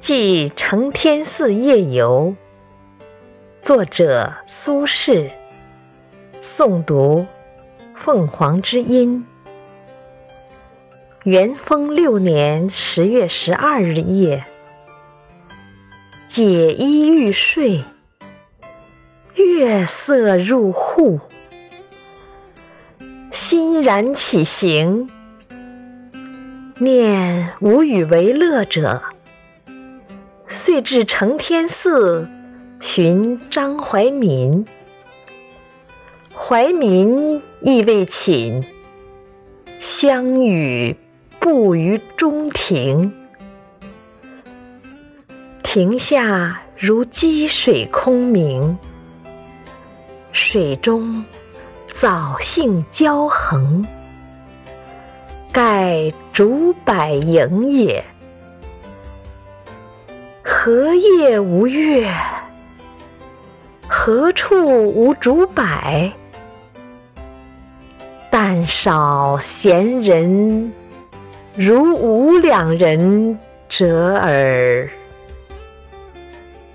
寄承天寺夜游，作者苏轼，诵读凤凰之音。元丰六年十月十二日夜，解衣欲睡，月色入户，欣然起行，念无与为乐者。遂至承天寺寻张怀民，怀民亦未寝，相与步于中庭。庭下如积水空明，水中藻荇交横，盖竹柏影也。何夜无月？何处无竹柏？但少闲人如吾两人者耳。